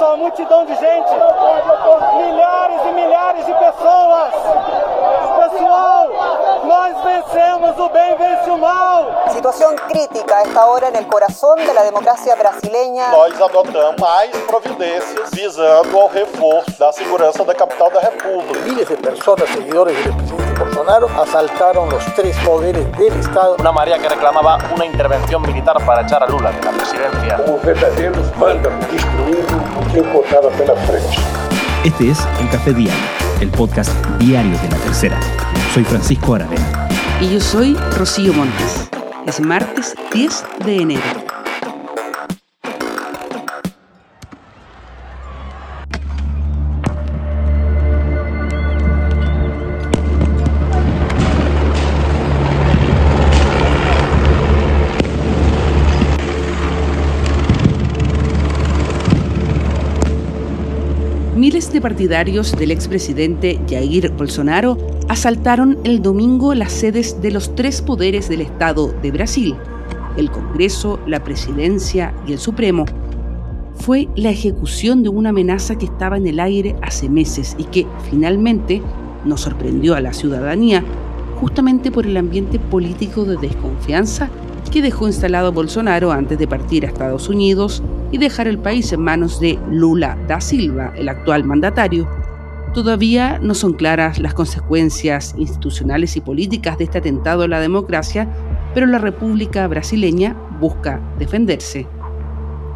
pessoal, multidão de gente, milhares e milhares de pessoas. Pessoal, nós vencemos, o bem vence o mal. Situación crítica a esta hora corazón de la democracia brasileña. Nós adotamos mais providências visando ao reforço da segurança da capital da República. Miles de personas, seguidores del presidente Bolsonaro, asaltaron los tres poderes del Estado. Una marea que reclamaba una intervención militar para echar a Lula de la presidencia. Destruir pela frente. Este es El Café Diario, el podcast diario de la tercera. Soy Francisco Aravena. Y yo soy Rocío Montes. Es martes 10 de enero. Partidarios del expresidente Jair Bolsonaro asaltaron el domingo las sedes de los tres poderes del Estado de Brasil, el Congreso, la Presidencia y el Supremo. Fue la ejecución de una amenaza que estaba en el aire hace meses y que finalmente nos sorprendió a la ciudadanía justamente por el ambiente político de desconfianza que dejó instalado Bolsonaro antes de partir a Estados Unidos y dejar el país en manos de Lula da Silva, el actual mandatario. Todavía no son claras las consecuencias institucionales y políticas de este atentado a la democracia, pero la República brasileña busca defenderse.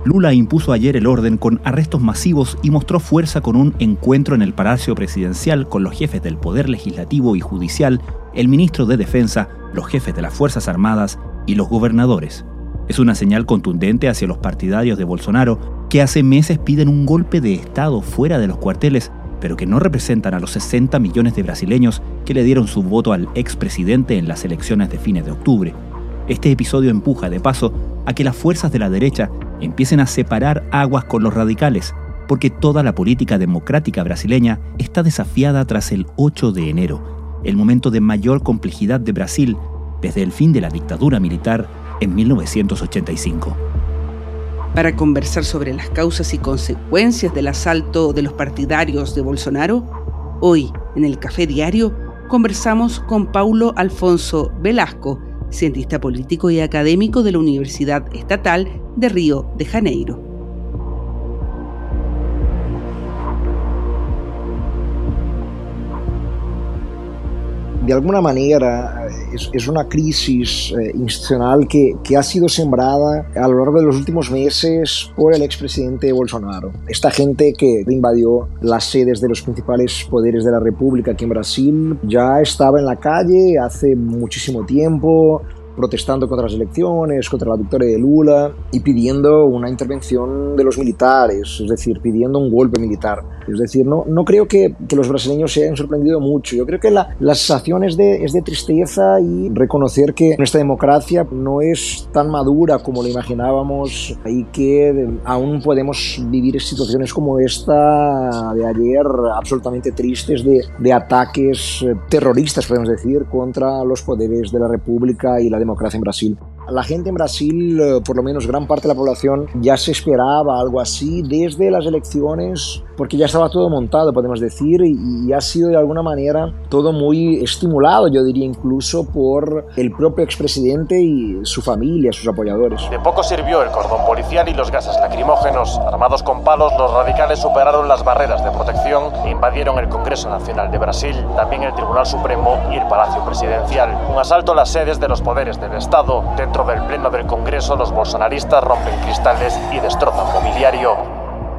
Lula impuso ayer el orden con arrestos masivos y mostró fuerza con un encuentro en el Palacio Presidencial con los jefes del Poder Legislativo y Judicial, el ministro de Defensa, los jefes de las Fuerzas Armadas y los gobernadores. Es una señal contundente hacia los partidarios de Bolsonaro que hace meses piden un golpe de Estado fuera de los cuarteles, pero que no representan a los 60 millones de brasileños que le dieron su voto al expresidente en las elecciones de fines de octubre. Este episodio empuja, de paso, a que las fuerzas de la derecha empiecen a separar aguas con los radicales, porque toda la política democrática brasileña está desafiada tras el 8 de enero, el momento de mayor complejidad de Brasil desde el fin de la dictadura militar en 1985. Para conversar sobre las causas y consecuencias del asalto de los partidarios de Bolsonaro, hoy en el Café Diario conversamos con Paulo Alfonso Velasco, cientista político y académico de la Universidad Estatal de Río de Janeiro. de alguna manera es, una crisis eh, institucional que, que, ha sido sembrada a lo largo de los últimos meses por el expresidente Bolsonaro. Esta gente que invadió las sedes de los principales poderes de la República aquí en Brasil ya estaba en la calle hace muchísimo tiempo, protestando contra las elecciones, contra la victoria de Lula y pidiendo una intervención de los militares, es decir, pidiendo un golpe militar. Es decir, no, no creo que, que los brasileños se hayan sorprendido mucho. Yo creo que la, la sensación es de, es de tristeza y reconocer que nuestra democracia no es tan madura como lo imaginábamos y que aún podemos vivir situaciones como esta de ayer absolutamente tristes de, de ataques terroristas, podemos decir, contra los poderes de la República y la democracia en Brasil. La gente en Brasil, por lo menos gran parte de la población, ya se esperaba algo así desde las elecciones, porque ya estaba todo montado, podemos decir, y, ha sido de alguna manera todo muy estimulado, yo diría incluso por el propio expresidente y su familia, sus apoyadores. De poco sirvió el cordón policial y los gases lacrimógenos. Armados con palos, los radicales superaron las barreras de protección e invadieron el Congreso Nacional de Brasil, también el Tribunal Supremo y el Palacio Presidencial. Un asalto a las sedes de los poderes del Estado. Dentro del Pleno del Congreso, los bolsonaristas rompen cristales y destrozan mobiliario.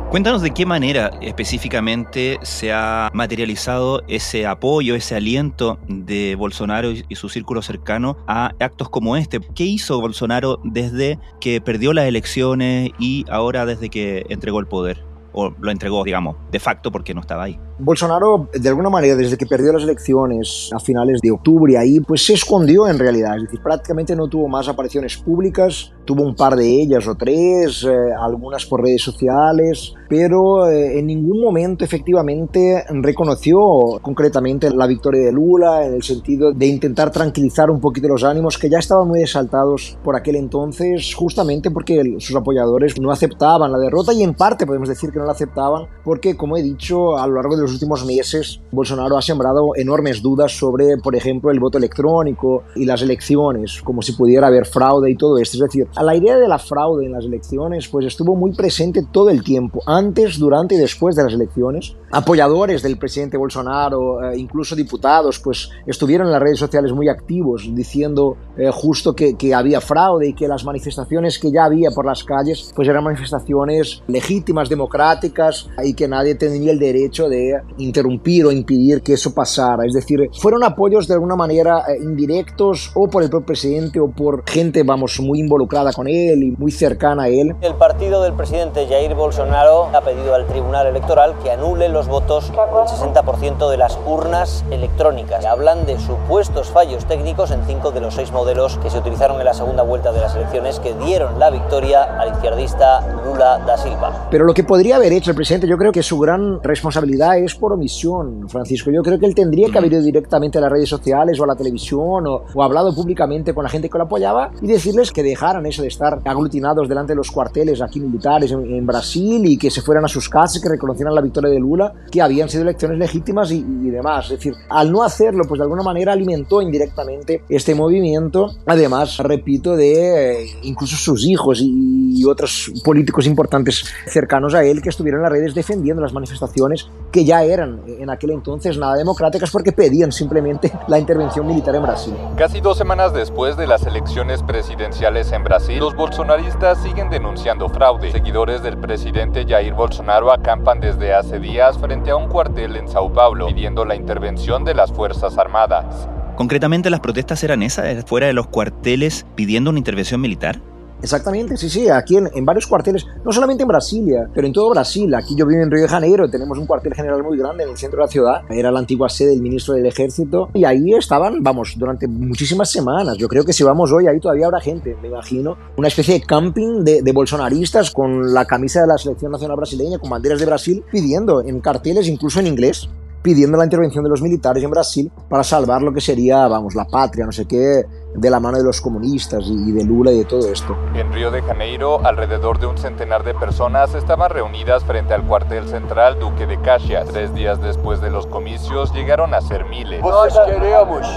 Cuéntanos de qué manera específicamente se ha materializado ese apoyo, ese aliento de Bolsonaro y su círculo cercano a actos como este. ¿Qué hizo Bolsonaro desde que perdió las elecciones y ahora desde que entregó el poder? O lo entregó, digamos, de facto porque no estaba ahí. Bolsonaro, de alguna manera, desde que perdió las elecciones a finales de octubre, ahí pues se escondió en realidad, es decir, prácticamente no tuvo más apariciones públicas, tuvo un par de ellas o tres, eh, algunas por redes sociales, pero eh, en ningún momento efectivamente reconoció concretamente la victoria de Lula en el sentido de intentar tranquilizar un poquito los ánimos que ya estaban muy exaltados por aquel entonces, justamente porque sus apoyadores no aceptaban la derrota y en parte podemos decir que no la aceptaban porque, como he dicho, a lo largo los últimos meses Bolsonaro ha sembrado enormes dudas sobre, por ejemplo, el voto electrónico y las elecciones, como si pudiera haber fraude y todo esto. Es decir, a la idea de la fraude en las elecciones pues estuvo muy presente todo el tiempo, antes, durante y después de las elecciones. Apoyadores del presidente Bolsonaro, eh, incluso diputados, pues estuvieron en las redes sociales muy activos diciendo eh, justo que, que había fraude y que las manifestaciones que ya había por las calles pues eran manifestaciones legítimas, democráticas y que nadie tenía el derecho de interrumpir o impedir que eso pasara. Es decir, fueron apoyos de alguna manera eh, indirectos o por el propio presidente o por gente, vamos, muy involucrada con él y muy cercana a él. El partido del presidente Jair Bolsonaro ha pedido al Tribunal Electoral que anule los votos del 60% de las urnas electrónicas. Hablan de supuestos fallos técnicos en cinco de los seis modelos que se utilizaron en la segunda vuelta de las elecciones que dieron la victoria al izquierdista Lula da Silva. Pero lo que podría haber hecho el presidente, yo creo que su gran responsabilidad es por omisión, Francisco. Yo creo que él tendría que haber ido directamente a las redes sociales o a la televisión o, o hablado públicamente con la gente que lo apoyaba y decirles que dejaran eso de estar aglutinados delante de los cuarteles aquí militares en, en Brasil y que se fueran a sus casas, que reconocieran la victoria de Lula, que habían sido elecciones legítimas y, y demás. Es decir, al no hacerlo, pues de alguna manera alimentó indirectamente este movimiento. Además, repito, de eh, incluso sus hijos y, y otros políticos importantes cercanos a él que estuvieron en las redes defendiendo las manifestaciones que ya eran en aquel entonces nada democráticas porque pedían simplemente la intervención militar en Brasil. Casi dos semanas después de las elecciones presidenciales en Brasil, los bolsonaristas siguen denunciando fraude. Seguidores del presidente Jair Bolsonaro acampan desde hace días frente a un cuartel en Sao Paulo pidiendo la intervención de las Fuerzas Armadas. Concretamente las protestas eran esas, fuera de los cuarteles pidiendo una intervención militar. Exactamente, sí, sí, aquí en, en, varios cuarteles, no solamente en Brasilia, pero en todo Brasil. Aquí yo vivo en Río de Janeiro, tenemos un cuartel general muy grande en el centro de la ciudad, era la antigua sede del ministro del ejército, y ahí estaban, vamos, durante muchísimas semanas. Yo creo que si vamos hoy, ahí todavía habrá gente, me imagino, una especie de camping de, de bolsonaristas con la camisa de la selección nacional brasileña, con banderas de Brasil, pidiendo en carteles, incluso en inglés, pidiendo la intervención de los militares en Brasil para salvar lo que sería, vamos, la patria, no sé qué, de la mano de los comunistas y de Lula y de todo esto. En Río de Janeiro, alrededor de un centenar de personas estaban reunidas frente al cuartel central Duque de Caxias. Tres días después de los comicios llegaron a ser miles. Nós queremos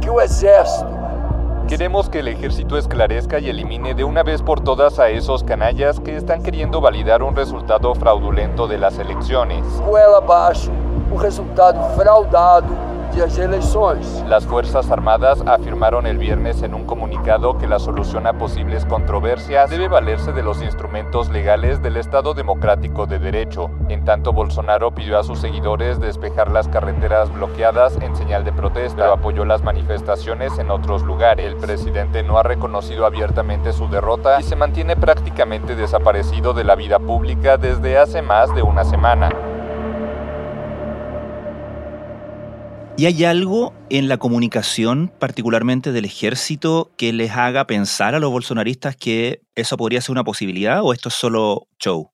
que o exército Queremos que el ejército esclarezca y elimine de una vez por todas a esos canallas que están queriendo validar un resultado fraudulento de las elecciones. goela abaixo o resultado fraudado Las Fuerzas Armadas afirmaron el viernes en un comunicado que la solución a posibles controversias debe valerse de los instrumentos legales del Estado Democrático de Derecho. En tanto, Bolsonaro pidió a sus seguidores despejar las carreteras bloqueadas en señal de protesta, pero apoyó las manifestaciones en otros lugares. El presidente no ha reconocido abiertamente su derrota y se mantiene prácticamente desaparecido de la vida pública desde hace más de una semana. ¿Y hay algo en la comunicación, particularmente del ejército, que les haga pensar a los bolsonaristas que eso podría ser una posibilidad o esto es solo show?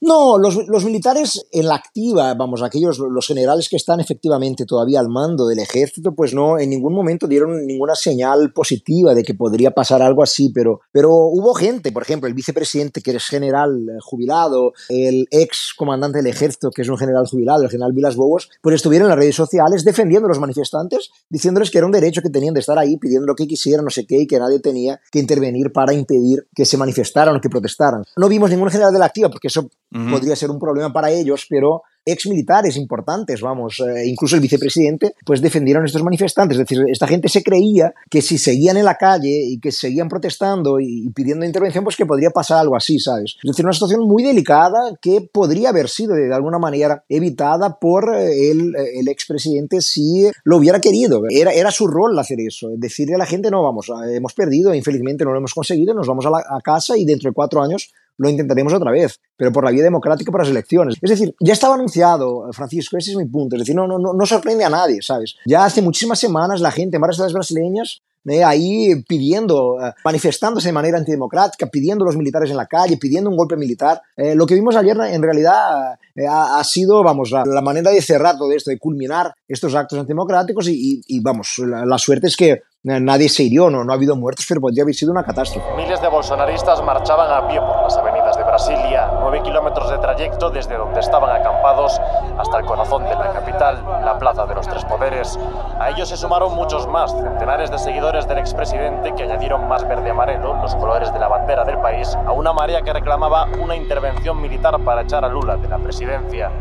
No, los, militares en la activa, vamos, aquellos, los generales que están efectivamente todavía al mando del ejército, pues no, en ningún momento dieron ninguna señal positiva de que podría pasar algo así, pero, pero hubo gente, por ejemplo, el vicepresidente que es general jubilado, el ex comandante del ejército que es un general jubilado, el general Vilas Bobos, pues estuvieron en las redes sociales defendiendo a los manifestantes, diciéndoles que era un derecho que tenían de estar ahí, pidiendo lo que quisieran, no sé qué, y que nadie tenía que intervenir para impedir que se manifestaran o que protestaran. No vimos ningún general de la activa, porque eso Uh-huh. podría ser un problema para ellos, pero ex militares importantes, vamos, eh, incluso el vicepresidente, pues defendieron a estos manifestantes. Es decir, esta gente se creía que si seguían en la calle y que seguían protestando y, y pidiendo intervención, pues que podría pasar algo así, ¿sabes? Es decir, una situación muy delicada que podría haber sido de, alguna manera evitada por el, el expresidente si lo hubiera querido. Era, era su rol hacer eso, decirle a la gente, no, vamos, hemos perdido, infelizmente no lo hemos conseguido, nos vamos a, la, a casa y dentro de cuatro años lo intentaremos otra vez, pero por la vía democrática por las elecciones. Es decir, ya estaba anunciado, Francisco, ese es mi punto. Es decir, no, no, no sorprende a nadie, ¿sabes? Ya hace muchísimas semanas la gente en varias ciudades brasileñas eh, ahí pidiendo, eh, manifestándose de manera antidemocrática, pidiendo los militares en la calle, pidiendo un golpe militar. Eh, lo que vimos ayer en realidad ha, sido, vamos, la, manera de cerrar todo esto, de culminar estos actos antidemocráticos y, vamos, la, suerte es que nadie se hirió, no, no ha habido muertos, pero podría haber sido una catástrofe. Miles de bolsonaristas marchaban a pie por las avenidas de Brasilia, nueve kilómetros de trayecto desde donde estaban acampados hasta el corazón de la capital, la Plaza de los Tres Poderes. A ellos se sumaron muchos más, centenares de seguidores del expresidente que añadieron más verde-amarelo, los colores de la bandera del país, a una marea que reclamaba una intervención militar para echar a Lula de la presidencia.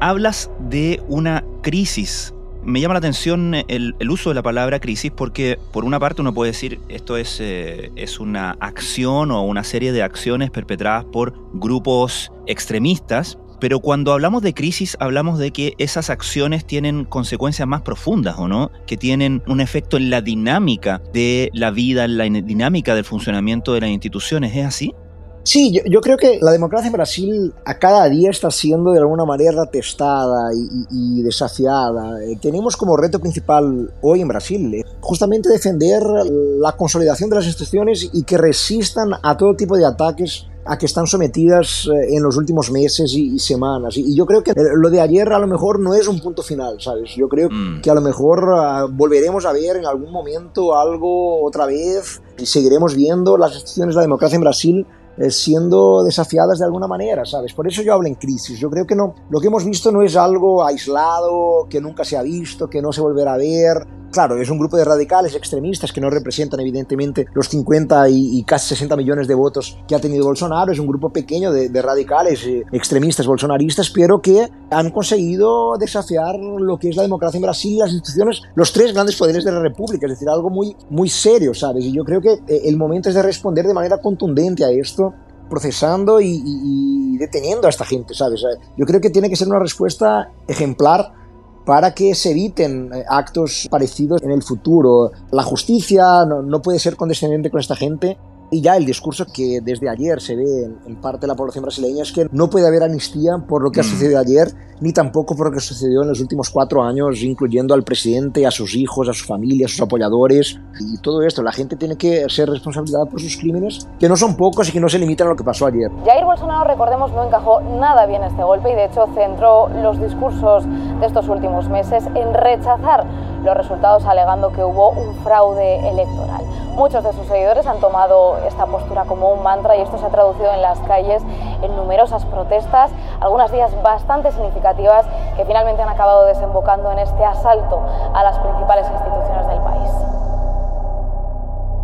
Hablas de una crisis me llama la atención el, uso de la palabra crisis porque por una parte uno puede decir esto es, eh, es una acción o una serie de acciones perpetradas por grupos extremistas, pero cuando hablamos de crisis hablamos de que esas acciones tienen consecuencias más profundas, ¿o no? Que tienen un efecto en la dinámica de la vida, en la dinámica del funcionamiento de las instituciones, ¿es así? Sí, yo, creo que la democracia en Brasil a cada día está siendo de alguna manera testada y, desafiada. Eh, tenemos como reto principal hoy en Brasil eh, justamente defender la consolidación de las instituciones y que resistan a todo tipo de ataques a que están sometidas eh, en los últimos meses y, semanas. Y, yo creo que lo de ayer a lo mejor no es un punto final, ¿sabes? Yo creo mm. que a lo mejor ah, volveremos a ver en algún momento algo otra vez y seguiremos viendo las instituciones de la democracia en Brasil eh, siendo desafiadas de alguna manera, ¿sabes? Por eso yo hablo en crisis. Yo creo que no, lo que hemos visto no es algo aislado, que nunca se ha visto, que no se volverá a ver, Claro, es un grupo de radicales extremistas que no representan evidentemente los 50 y, casi 60 millones de votos que ha tenido Bolsonaro, es un grupo pequeño de, radicales eh, extremistas bolsonaristas, pero que han conseguido desafiar lo que es la democracia en Brasil, las instituciones, los tres grandes poderes de la República, es decir, algo muy, muy serio, ¿sabes? Y yo creo que eh, el momento es de responder de manera contundente a esto procesando y, deteniendo a esta gente, ¿sabes? Yo creo que tiene que ser una respuesta ejemplar para que se eviten eh, actos parecidos en el futuro. La justicia no puede ser condescendiente con esta gente y ya el discurso que desde ayer se ve en, parte de la población brasileña es que no puede haber amnistía por lo que ha mm. sucedido ayer, ni tampoco por lo que sucedió en los últimos cuatro años, incluyendo al presidente, a sus hijos, a su familia, a sus apoyadores y todo esto. La gente tiene que ser responsabilizada por sus crímenes, que no son pocos y que no se limitan a lo que pasó ayer. Jair Bolsonaro, recordemos, no encajó nada bien este golpe y de hecho centró los discursos de estos últimos meses en rechazar los resultados alegando que hubo un fraude electoral. Muchos de sus seguidores han tomado esta postura como un mantra y esto se ha traducido en las calles en numerosas protestas, algunas días bastante significativas que finalmente han acabado desembocando en este asalto a las principales instituciones del país.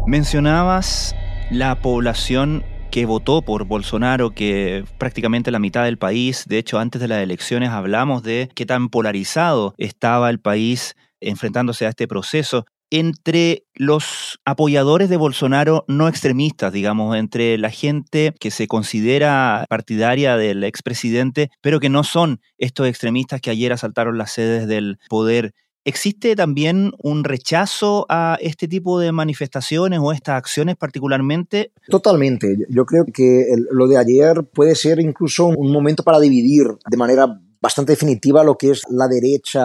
Mencionabas la población que votó por Bolsonaro, que prácticamente la mitad del país, de hecho antes de las elecciones hablamos de qué tan polarizado estaba el país enfrentándose a este proceso entre los apoyadores de Bolsonaro no extremistas, digamos, entre la gente que se considera partidaria del expresidente, pero que no son estos extremistas que ayer asaltaron las sedes del poder. ¿Existe también un rechazo a este tipo de manifestaciones o estas acciones particularmente? Totalmente. Yo creo que lo de ayer puede ser incluso un momento para dividir de manera bastante definitiva lo que es la derecha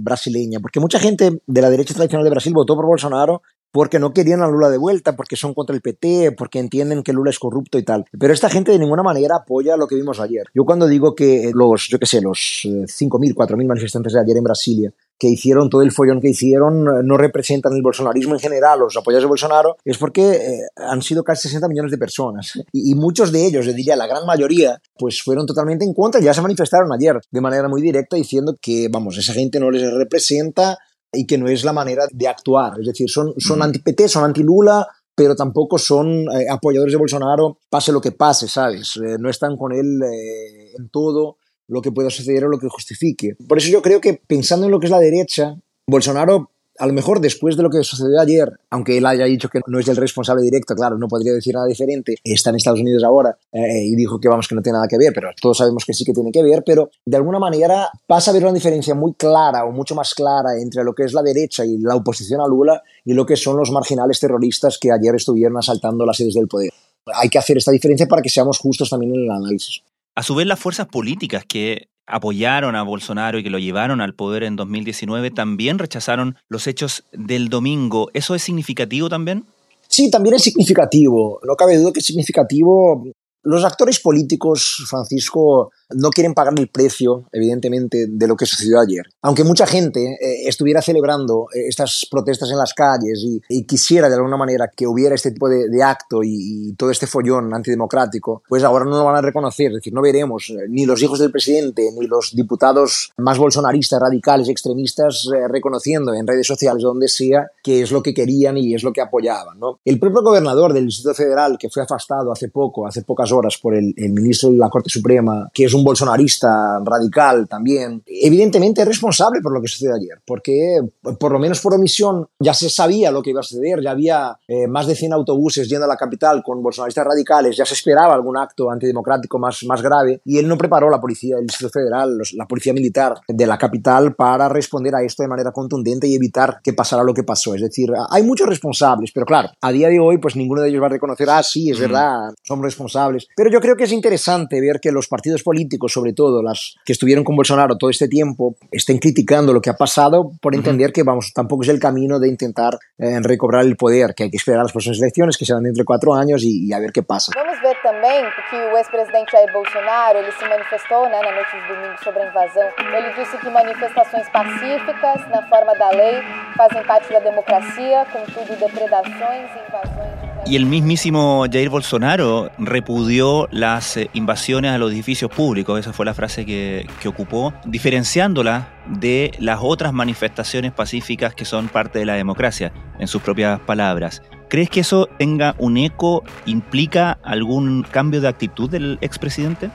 brasileña, porque mucha gente de la derecha tradicional de Brasil votó por Bolsonaro porque no querían a Lula de vuelta, porque son contra el PT, porque entienden que Lula es corrupto y tal. Pero esta gente de ninguna manera apoya lo que vimos ayer. Yo cuando digo que los, yo qué sé, los 5.000, eh, 4.000 manifestantes de ayer en Brasilia que hicieron todo el follón que hicieron eh, no representan el bolsonarismo en general, los apoyadores de Bolsonaro, es porque eh, han sido casi 60 millones de personas. Y, muchos de ellos, yo diría la gran mayoría, pues fueron totalmente en contra. Ya se manifestaron ayer de manera muy directa diciendo que, vamos, esa gente no les representa y que no es la manera de actuar. Es decir, son, son anti-PT, son anti-Lula, pero tampoco son eh, apoyadores de Bolsonaro, pase lo que pase, ¿sabes? Eh, no están con él eh, en todo lo que pueda suceder o lo que justifique. Por eso yo creo que pensando en lo que es la derecha, Bolsonaro a lo mejor después de lo que sucedió ayer, aunque él haya dicho que no es el responsable directo, claro, no podría decir nada diferente, está en Estados Unidos ahora eh, y dijo que vamos que no tiene nada que ver, pero todos sabemos que sí que tiene que ver, pero de alguna manera pasa a haber una diferencia muy clara o mucho más clara entre lo que es la derecha y la oposición a Lula y lo que son los marginales terroristas que ayer estuvieron asaltando las sedes del poder. hay que hacer esta diferencia para que seamos justos también en el análisis. A su vez, las fuerzas políticas que apoyaron a Bolsonaro y que lo llevaron al poder en 2019 también rechazaron los hechos del domingo. ¿Eso es significativo también? Sí, también es significativo. No cabe duda que es significativo. Los actores políticos, Francisco, no quieren pagar el precio, evidentemente, de lo que sucedió ayer. Aunque mucha gente eh, estuviera celebrando eh, estas protestas en las calles y, quisiera de alguna manera que hubiera este tipo de, acto y, todo este follón antidemocrático, pues ahora no lo van a reconocer. Es decir, no veremos eh, ni los hijos del presidente ni los diputados más bolsonaristas, radicales, extremistas reconociendo en redes sociales donde sea que es lo que querían y es lo que apoyaban. El propio gobernador del Distrito Federal, que fue afastado hace poco, hace pocas horas, por el, el ministro de la Corte Suprema, que es un bolsonarista radical también, evidentemente es responsable por lo que sucedió ayer, porque por lo menos por omisión ya se sabía lo que iba a suceder, ya había eh, más de 100 autobuses yendo a la capital con bolsonaristas radicales, ya se esperaba algún acto antidemocrático más, más grave y él no preparó la policía del Distrito Federal, la policía militar de la capital para responder a esto de manera contundente y evitar que pasara lo que pasó. Es decir, hay muchos responsables, pero claro, a día de hoy pues ninguno de ellos va a reconocer, ah, sí, es mm. verdad, somos responsables. Pero yo creo que es interesante ver que los partidos políticos sobre todo las que estuvieron con Bolsonaro todo este tiempo, estén criticando lo que ha pasado por entender que, vamos, tampoco es el camino de intentar eh, recobrar el poder, que hay que esperar las próximas elecciones, que serán dentro de cuatro años y, a ver qué pasa. Vamos ver también que o ex-presidente Jair Bolsonaro ele se manifestou né, na noite de domingo sobre a invasão. Ele disse que manifestações pacíficas, na forma da lei, fazem parte da democracia, contudo, depredações e invasões. Y el mismísimo Jair Bolsonaro repudió las eh, invasiones a los edificios públicos, esa fue la frase que, que, ocupó, diferenciándola de las otras manifestaciones pacíficas que son parte de la democracia, en sus propias palabras. ¿Crees que eso tenga un eco, implica algún cambio de actitud del expresidente?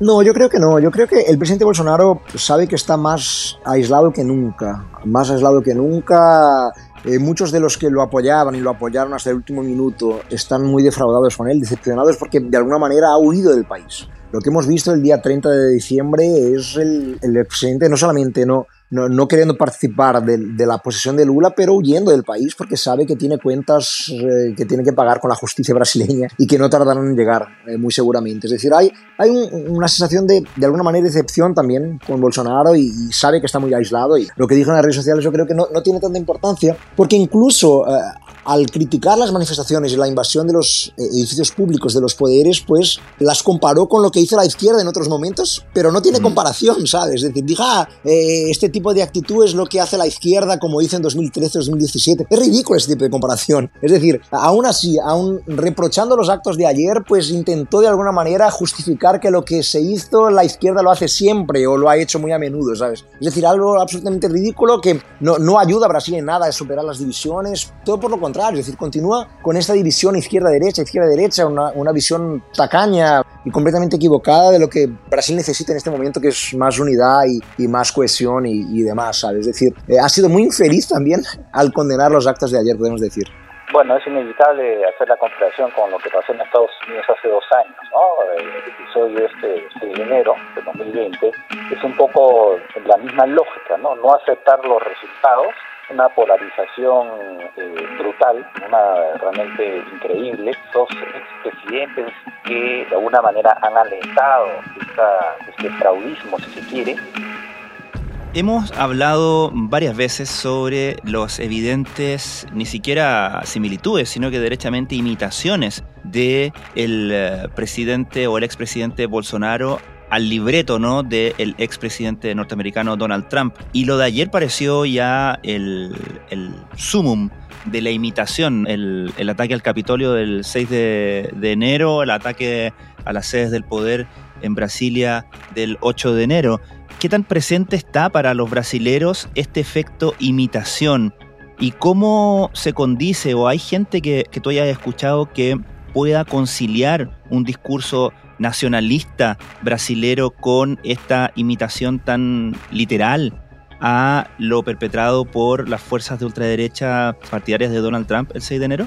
No, yo creo que no. Yo creo que el presidente Bolsonaro sabe que está más aislado que nunca. Más aislado que nunca eh, muchos de los que lo apoyaban y lo apoyaron hasta el último minuto están muy defraudados con él, decepcionados porque de alguna manera ha huido del país. Lo que hemos visto el día 30 de diciembre es el, el presidente no solamente no, no, queriendo participar de, la posesión de Lula, pero huyendo del país porque sabe que tiene cuentas eh, que tiene que pagar con la justicia brasileña y que no tardarán en llegar, eh, muy seguramente. Es decir, hay, hay una sensación de, de alguna manera, de decepción también con Bolsonaro y, sabe que está muy aislado. Y lo que dijo en las redes sociales yo creo que no, no tiene tanta importancia porque incluso eh, al criticar las manifestaciones y la invasión de los edificios públicos, de los poderes, pues las comparó con lo que hizo la izquierda en otros momentos, pero no tiene comparación, ¿sabes? Es decir, diga, ah, este tipo de actitud es lo que hace la izquierda, como dice en 2013-2017. Es ridículo ese tipo de comparación. Es decir, aún así, aún reprochando los actos de ayer, pues intentó de alguna manera justificar que lo que se hizo la izquierda lo hace siempre o lo ha hecho muy a menudo, ¿sabes? Es decir, algo absolutamente ridículo que no, no ayuda a Brasil en nada a superar las divisiones, todo por lo contrario, es decir, continúa con esta división izquierda-derecha, izquierda-derecha, una, una visión tacaña y completamente equivocada de lo que Brasil necesita en este momento, que es más unidad y, y más cohesión y, y, demás, ¿sabes? Es decir, eh, ha sido muy infeliz también al condenar los actos de ayer, podemos decir. Bueno, es inevitable hacer la comparación con lo que pasó en Estados Unidos hace dos años, ¿no? El episodio este de enero de 2020 es un poco la misma lógica, ¿no? No aceptar los resultados una polarización eh, brutal, una realmente increíble. Dos expresidentes que de alguna manera han alentado este fraudismo, si se quiere. Hemos hablado varias veces sobre los evidentes, ni siquiera similitudes, sino que derechamente imitaciones de el eh, presidente o el expresidente Bolsonaro al libreto ¿no? del expresidente norteamericano Donald Trump. Y lo de ayer pareció ya el, el sumum de la imitación, el, ataque al Capitolio del 6 de, de, enero, el ataque a las sedes del poder en Brasilia del 8 de enero. ¿Qué tan presente está para los brasileros este efecto imitación? ¿Y cómo se condice o hay gente que, que tú hayas escuchado que pueda conciliar un discurso nacionalista brasilero con esta imitación tan literal a lo perpetrado por las fuerzas de ultraderecha partidarias de Donald Trump el 6 de enero?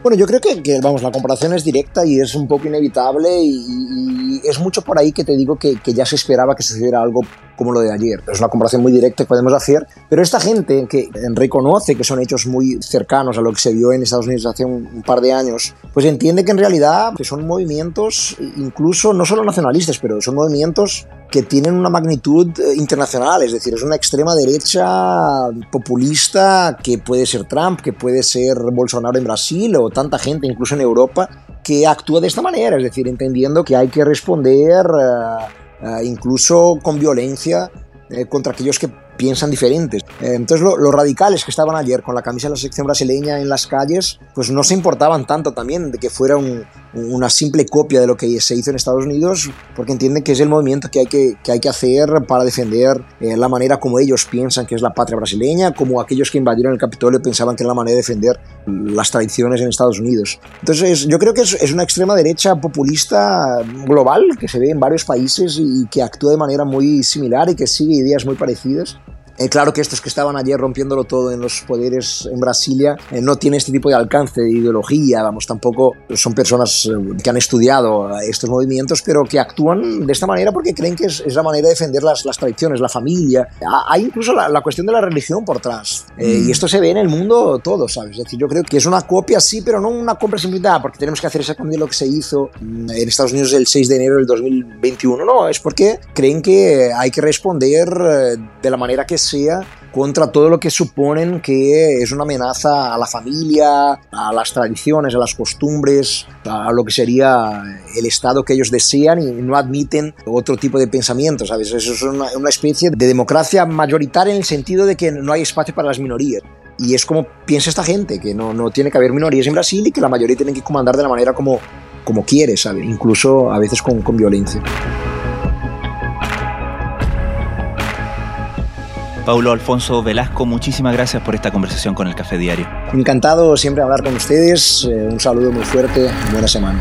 Bueno, yo creo que, vamos, la comparación es directa y es un poco inevitable y, es mucho por ahí que te digo que, ya se esperaba que sucediera algo como lo de ayer. Es una comparación muy directa que podemos hacer, pero esta gente que reconoce que son hechos muy cercanos a lo que se vio en Estados Unidos hace un, par de años, pues entiende que en realidad que son movimientos, incluso no solo nacionalistas, pero son movimientos que tienen una magnitud eh, internacional, es decir, es una extrema derecha populista que puede ser Trump, que puede ser Bolsonaro en Brasil o tanta gente, incluso en Europa, que actúa de esta manera, es decir, entendiendo que hay que responder uh, uh, incluso con violencia eh, contra aquellos que piensan diferentes. Entonces los radicales que estaban ayer con la camisa de la sección brasileña en las calles, pues no se importaban tanto también de que fuera una simple copia de lo que se hizo en Estados Unidos, porque entienden que es el movimiento que hay que, que, hay que hacer para defender eh, la manera como ellos piensan que es la patria brasileña, como aquellos que invadieron el Capitolio pensaban que era la manera de defender las tradiciones en Estados Unidos. Entonces yo creo que es, es una extrema derecha populista global que se ve en varios países y que actúa de manera muy similar y que sigue ideas muy parecidas eh, claro que estos que estaban ayer rompiéndolo todo en los poderes en Brasilia eh, no tienen este tipo de alcance de ideología, vamos, tampoco son personas eh, que han estudiado estos movimientos, pero que actúan de esta manera porque creen que es, la manera de defender las, las, tradiciones, la familia. Hay incluso la, cuestión de la religión por atrás. Y mm. esto se ve en el mundo todo, ¿sabes? Es decir, yo creo que es una copia, sí, pero no una compra simplificada, porque tenemos que hacer exactamente lo que se hizo mm, en Estados Unidos el 6 de enero del 2021. No, es porque creen que hay que responder de la manera que contra todo lo que suponen que es una amenaza a la familia, a las tradiciones, a las costumbres, a lo que sería el Estado que ellos desean y no admiten otro tipo de pensamientos. ¿sabes? Eso es una, una especie de democracia mayoritaria en el sentido de que no hay espacio para las minorías. Y es como piensa esta gente, que no, no tiene que haber minorías en Brasil y que la mayoría tienen que comandar de la manera como, como quiere, ¿sabes? incluso a veces con, con violencia. Paulo Alfonso Velasco, muchísimas gracias por esta conversación con el Café Diario. Encantado siempre hablar con ustedes. Eh, un saludo muy fuerte. Buena semana.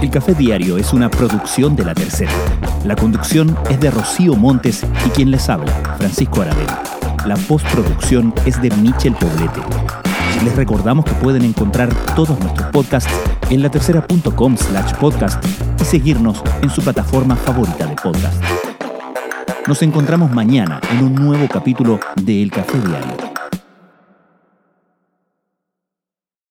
El Café Diario es una producción de La Tercera. La conducción es de Rocío Montes y quien les habla, Francisco Aravena. La postproducción es de Michel Poblete. Les recordamos que pueden encontrar todos nuestros podcasts en latercera.com slash podcast y seguirnos en su plataforma favorita de podcast. Nos encontramos mañana en un nuevo capítulo de El Café Diario.